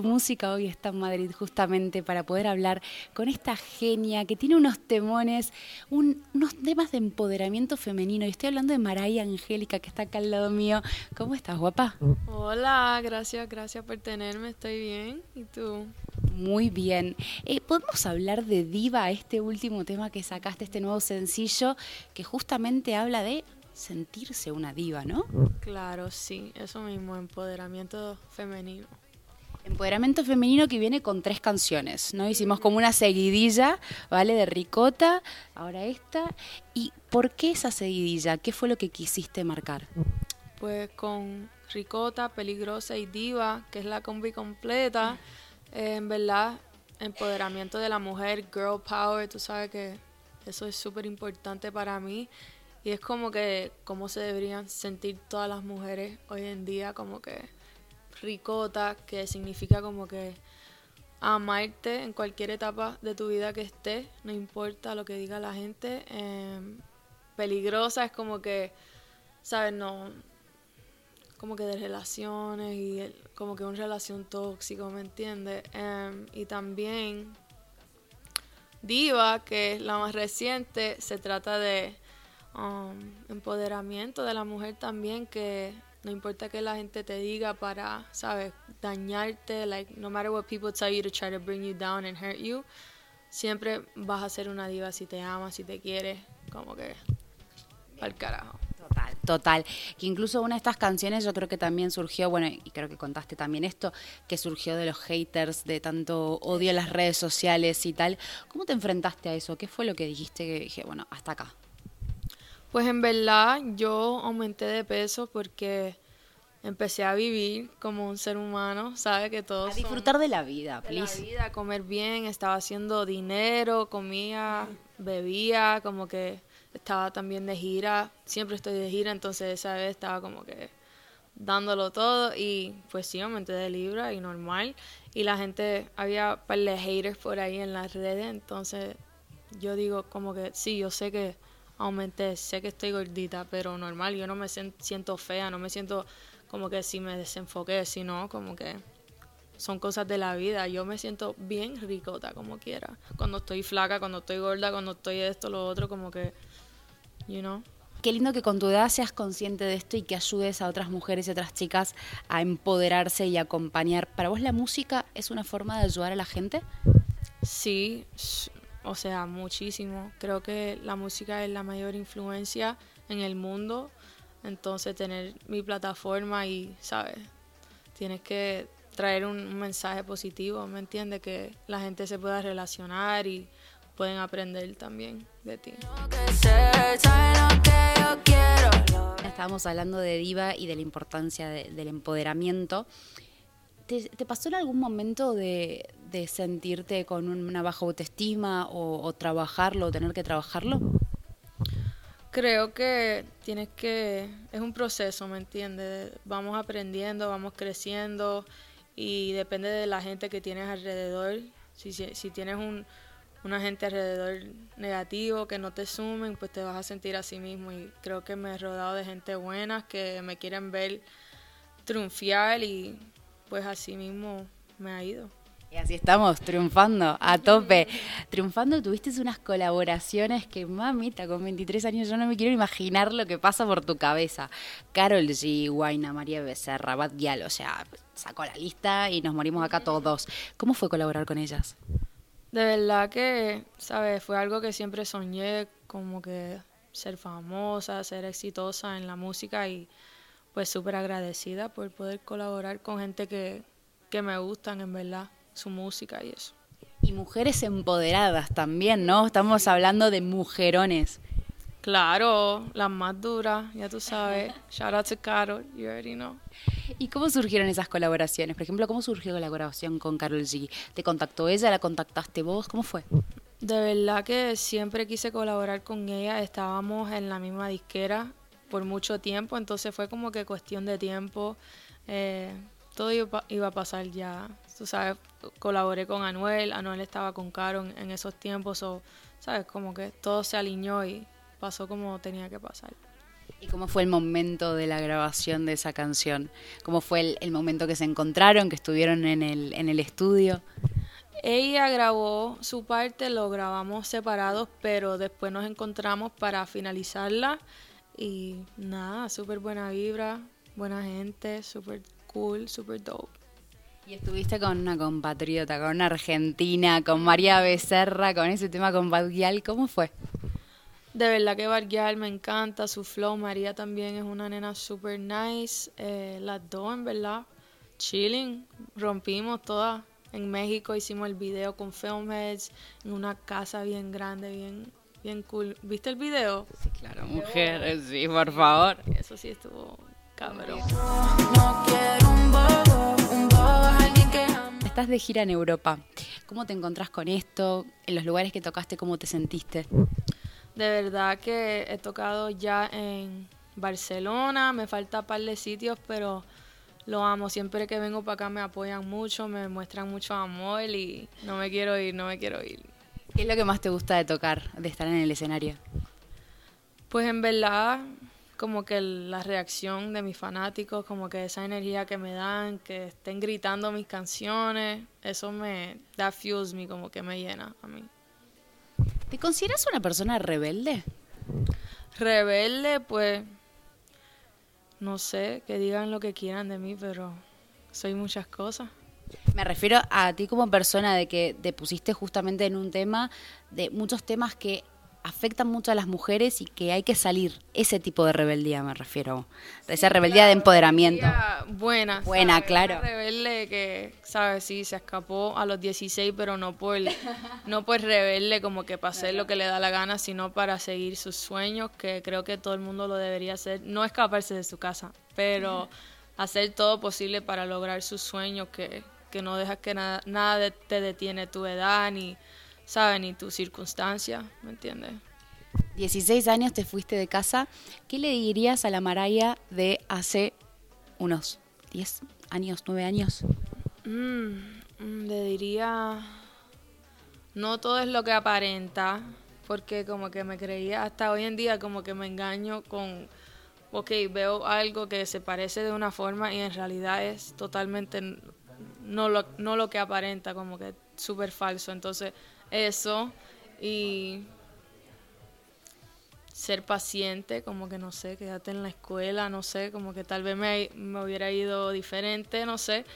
tu música hoy está en Madrid justamente para poder hablar con esta genia que tiene unos temones, unos temas de empoderamiento femenino. Y estoy hablando de Maraya Angélica, que está acá al lado mío. ¿Cómo estás, guapa? Hola, gracias, gracias por tenerme. Estoy bien. ¿Y tú? Muy bien. Eh, ¿Podemos hablar de Diva, este último tema que sacaste, este nuevo sencillo, que justamente habla de sentirse una diva, ¿no? Claro, sí, eso mismo, empoderamiento femenino. Empoderamiento femenino que viene con tres canciones, ¿no? Hicimos como una seguidilla, ¿vale? De Ricota, ahora esta. ¿Y por qué esa seguidilla? ¿Qué fue lo que quisiste marcar? Pues con Ricota, Peligrosa y Diva, que es la combi completa, eh, en verdad, empoderamiento de la mujer, girl power, tú sabes que eso es súper importante para mí y es como que cómo se deberían sentir todas las mujeres hoy en día, como que ricota, que significa como que amarte en cualquier etapa de tu vida que estés, no importa lo que diga la gente. Em, peligrosa es como que, ¿sabes? No, como que de relaciones y como que una relación tóxica, ¿me entiendes? Em, y también Diva, que es la más reciente, se trata de um, empoderamiento de la mujer también, que no importa que la gente te diga para, ¿sabes? Dañarte, like, no matter what people tell you to try to bring you down and hurt you, siempre vas a ser una diva si te amas, si te quieres, como que al carajo. Total, total. Que incluso una de estas canciones yo creo que también surgió, bueno, y creo que contaste también esto, que surgió de los haters, de tanto odio en las redes sociales y tal. ¿Cómo te enfrentaste a eso? ¿Qué fue lo que dijiste que dije, bueno, hasta acá? Pues en verdad yo aumenté de peso porque empecé a vivir como un ser humano, ¿sabe? Que todos... A disfrutar de la vida, please. De la vida, comer bien, estaba haciendo dinero, comía, bebía, como que estaba también de gira, siempre estoy de gira, entonces esa vez estaba como que dándolo todo y pues sí, aumenté de libra y normal. Y la gente, había un par de haters por ahí en las redes, entonces yo digo como que sí, yo sé que aumenté, sé que estoy gordita, pero normal, yo no me siento fea, no me siento como que si me desenfoqué, sino como que son cosas de la vida. Yo me siento bien ricota como quiera. Cuando estoy flaca, cuando estoy gorda, cuando estoy esto, lo otro, como que, you know. Qué lindo que con tu edad seas consciente de esto y que ayudes a otras mujeres y otras chicas a empoderarse y acompañar. ¿Para vos la música es una forma de ayudar a la gente? Sí, o sea, muchísimo. Creo que la música es la mayor influencia en el mundo. Entonces, tener mi plataforma y, ¿sabes? Tienes que traer un, mensaje positivo, ¿me entiendes? Que la gente se pueda relacionar y pueden aprender también de ti. Estábamos hablando de diva y de la importancia del empoderamiento. ¿Te, pasó en algún momento de, sentirte con una baja autoestima o, trabajarlo o tener que trabajarlo? Creo que tienes que, es un proceso, ¿me entiendes? Vamos aprendiendo, vamos creciendo y depende de la gente que tienes alrededor. Si, si, tienes un, una gente alrededor negativo que no te sumen, pues te vas a sentir así mismo. Y creo que me he rodeado de gente buena que me quieren ver triunfar y pues así mismo me ha ido. Y así estamos, triunfando, a tope. Triunfando, tuviste unas colaboraciones que, mamita, con 23 años yo no me quiero imaginar lo que pasa por tu cabeza. Carol G, Guaina, María Becerra, Bad Gyal, o sea, sacó la lista y nos morimos acá todos. ¿Cómo fue colaborar con ellas? De verdad que, ¿sabes? Fue algo que siempre soñé, como que ser famosa, ser exitosa en la música y pues súper agradecida por poder colaborar con gente que, que me gustan en verdad, su música y eso. Y mujeres empoderadas también, ¿no? Estamos hablando de mujerones. Claro, las más duras, ya tú sabes. Shout out to Carol, you already know. ¿Y cómo surgieron esas colaboraciones? Por ejemplo, ¿cómo surgió la colaboración con Carol G? ¿Te contactó ella? ¿La contactaste vos? ¿Cómo fue? De verdad que siempre quise colaborar con ella. Estábamos en la misma disquera por mucho tiempo, entonces fue como que cuestión de tiempo. Eh, todo iba, a pasar ya. Tú sabes, colaboré con Anuel, Anuel estaba con Caro en, esos tiempos, o, sabes, como que todo se alineó y pasó como tenía que pasar. ¿Y cómo fue el momento de la grabación de esa canción? ¿Cómo fue el, el momento que se encontraron, que estuvieron en el, en el estudio? Ella grabó su parte, lo grabamos separados, pero después nos encontramos para finalizarla. Y nada, súper buena vibra, buena gente, súper cool, súper dope. Y estuviste con una compatriota, con una argentina, con María Becerra, con ese tema con Badgial, ¿cómo fue? De verdad que Badgial me encanta, su flow, María también es una nena súper nice, eh, las dos en verdad, chilling, rompimos todas en México hicimos el video con Filmheads en una casa bien grande, bien, bien cool. ¿Viste el video? Sí, claro, mujer, sí, por favor. Eso sí estuvo cabrón. Estás de gira en Europa. ¿Cómo te encontrás con esto? En los lugares que tocaste, ¿cómo te sentiste? De verdad que he tocado ya en Barcelona, me falta un par de sitios, pero lo amo. Siempre que vengo para acá me apoyan mucho, me muestran mucho amor y no me quiero ir, no me quiero ir. ¿Qué es lo que más te gusta de tocar, de estar en el escenario? Pues en verdad, como que la reacción de mis fanáticos, como que esa energía que me dan, que estén gritando mis canciones, eso me da fuels me, como que me llena a mí. ¿Te consideras una persona rebelde? Rebelde, pues no sé, que digan lo que quieran de mí, pero soy muchas cosas. Me refiero a ti como persona de que te pusiste justamente en un tema de muchos temas que afectan mucho a las mujeres y que hay que salir. Ese tipo de rebeldía me refiero. De esa rebeldía de empoderamiento. Buena. Buena, claro. rebelde que, ¿sabes? Sí, se escapó a los 16, pero no por, no por rebelde como que para hacer lo que le da la gana, sino para seguir sus sueños, que creo que todo el mundo lo debería hacer. No escaparse de su casa, pero hacer todo posible para lograr sus sueños, que, que no dejas que nada, nada te detiene tu edad ni saben ni tu circunstancia, ¿me entiendes? 16 años te fuiste de casa. ¿Qué le dirías a la Maraya de hace unos 10 años, 9 años? Mm, mm, le diría, no todo es lo que aparenta, porque como que me creía, hasta hoy en día como que me engaño con, ok, veo algo que se parece de una forma y en realidad es totalmente no lo, no lo que aparenta, como que súper falso. Entonces, eso y ser paciente, como que no sé, quédate en la escuela, no sé, como que tal vez me, me hubiera ido diferente, no sé,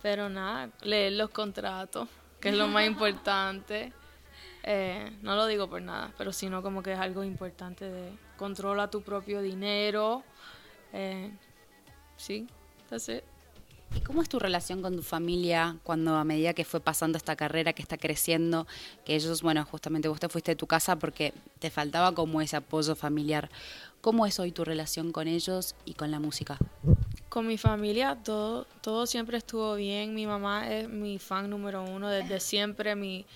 pero nada, leer los contratos, que es lo más importante. Eh, no lo digo por nada, pero sino como que es algo importante de controla tu propio dinero. Eh, sí, that's it. ¿Y cómo es tu relación con tu familia cuando a medida que fue pasando esta carrera, que está creciendo, que ellos, bueno, justamente vos te fuiste de tu casa porque te faltaba como ese apoyo familiar? ¿Cómo es hoy tu relación con ellos y con la música? Con mi familia todo, todo siempre estuvo bien. Mi mamá es mi fan número uno desde siempre, mi,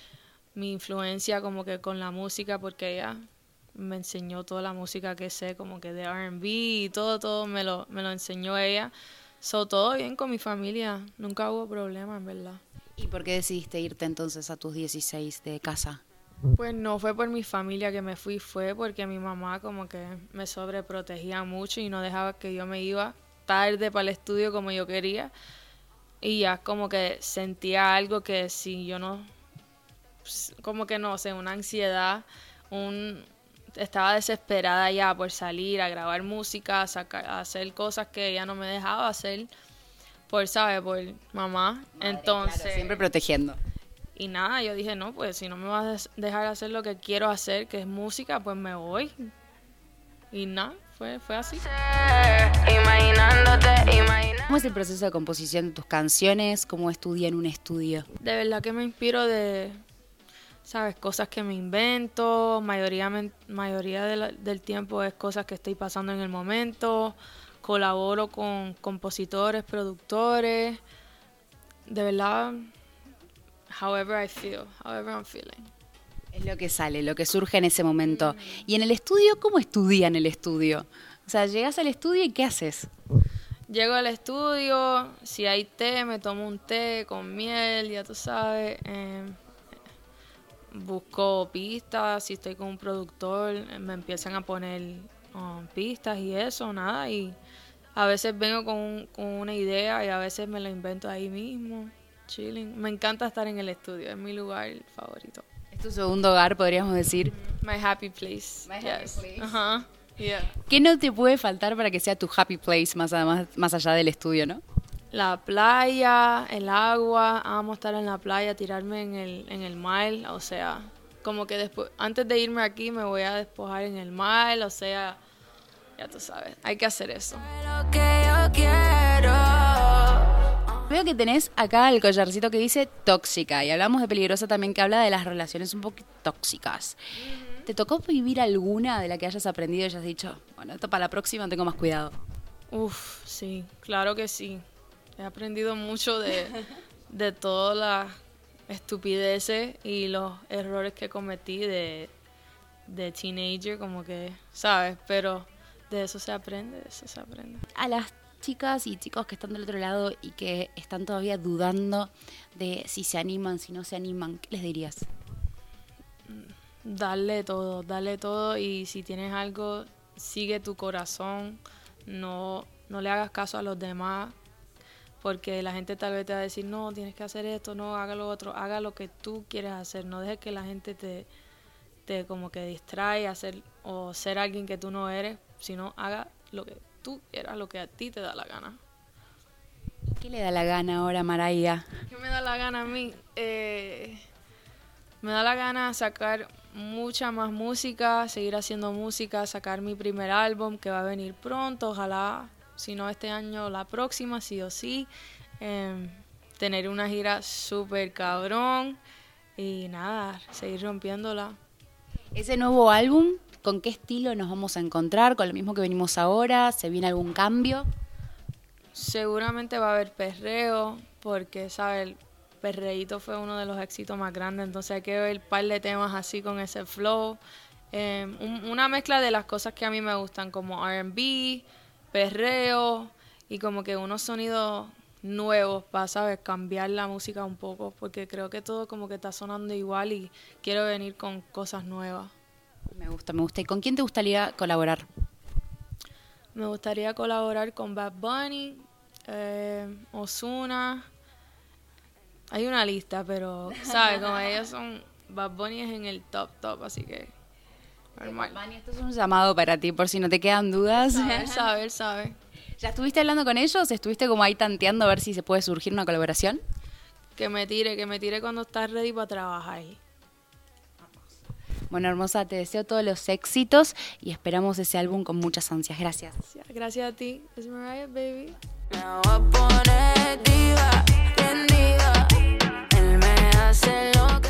mi influencia como que con la música porque ella me enseñó toda la música que sé, como que de RB y todo, todo me lo, me lo enseñó ella. So, todo bien con mi familia, nunca hubo problema, en verdad. ¿Y por qué decidiste irte entonces a tus 16 de casa? Pues no fue por mi familia que me fui, fue porque mi mamá como que me sobreprotegía mucho y no dejaba que yo me iba tarde para el estudio como yo quería. Y ya como que sentía algo que si yo no, como que no sé, una ansiedad, un, estaba desesperada ya por salir a grabar música, a, hacer cosas que ella no me dejaba hacer por, ¿sabes? Por mamá. Entonces... siempre protegiendo. Y nada, yo dije, no, pues si no me vas a dejar hacer lo que quiero hacer, que es música, pues me voy. Y nada, fue, fue así. ¿Cómo es el proceso de composición de tus canciones? ¿Cómo estudia en un estudio? De verdad que me inspiro de, ¿sabes? Cosas que me invento, mayoría, mayoría del tiempo es cosas que estoy pasando en el momento, colaboro con compositores, productores, de verdad, however I feel, however I'm feeling. Es lo que sale, lo que surge en ese momento. Y en el estudio, ¿cómo estudian el estudio? O sea, llegas al estudio y ¿qué haces? Llego al estudio, si hay té, me tomo un té con miel, ya tú sabes. Eh, busco pistas, si estoy con un productor, me empiezan a poner um, pistas y eso, nada. Y a veces vengo con, con una idea y a veces me la invento ahí mismo, chilling. Me encanta estar en el estudio, es mi lugar favorito. ¿Es tu segundo hogar, podríamos decir? My happy place. My happy place. Ajá. Yeah. ¿Qué no te puede faltar para que sea tu happy place más, además, más allá del estudio, no? La playa, el agua, amo estar en la playa, tirarme en el, en el mar, o sea, como que después, antes de irme aquí me voy a despojar en el mar, o sea, ya tú sabes, hay que hacer eso. Veo que tenés acá el collarcito que dice tóxica y hablamos de peligrosa también que habla de las relaciones un poco tóxicas. ¿Te tocó vivir alguna de la que hayas aprendido y hayas dicho, bueno, esto para la próxima tengo más cuidado? Uf, sí, claro que sí. He aprendido mucho de, de todas las estupideces y los errores que cometí de, de teenager, como que, ¿sabes? Pero de eso se aprende, de eso se aprende. A las chicas y chicos que están del otro lado y que están todavía dudando de si se animan, si no se animan, ¿qué les dirías? Darle todo, darle todo y si tienes algo, sigue tu corazón, no, no le hagas caso a los demás, porque la gente tal vez te va a decir, no, tienes que hacer esto, no, haga lo otro, haga lo que tú quieres hacer, no dejes que la gente te, te como que distrae hacer, o ser alguien que tú no eres, sino haga lo que tú quieras, lo que a ti te da la gana. ¿Qué le da la gana ahora, Maraya? ¿Qué me da la gana a mí? Eh, me da la gana sacar mucha más música, seguir haciendo música, sacar mi primer álbum que va a venir pronto, ojalá si no este año, la próxima, sí o sí. Em, tener una gira súper cabrón y nada, seguir rompiéndola. Ese nuevo álbum, ¿con qué estilo nos vamos a encontrar? ¿Con lo mismo que venimos ahora? ¿Se viene algún cambio? Seguramente va a haber perreo, porque, ¿sabes? El perreíto fue uno de los éxitos más grandes, entonces hay que ver un par de temas así con ese flow. Em, una mezcla de las cosas que a mí me gustan, como RB, perreo y como que unos sonidos nuevos para, ¿sabes? Cambiar la música un poco, porque creo que todo como que está sonando igual y quiero venir con cosas nuevas. Me gusta, me gusta. ¿Y con quién te gustaría colaborar? Me gustaría colaborar con Bad Bunny, eh, Osuna. Hay una lista, pero, ¿sabes? Como ellos son. Bad Bunny es en el top, top, así que Normal. Vani, eh, esto es un llamado para ti, por si no te quedan dudas. ¿Ya estuviste hablando con ellos? ¿Estuviste como ahí tanteando a ver si se puede surgir una colaboración? Que me tire, que me tire cuando estás ready para trabajar. Bueno, hermosa, te deseo todos los éxitos y esperamos ese álbum con muchas ansias. Gracias. Gracias a ti. Es Mariah, baby. Él me hace loca.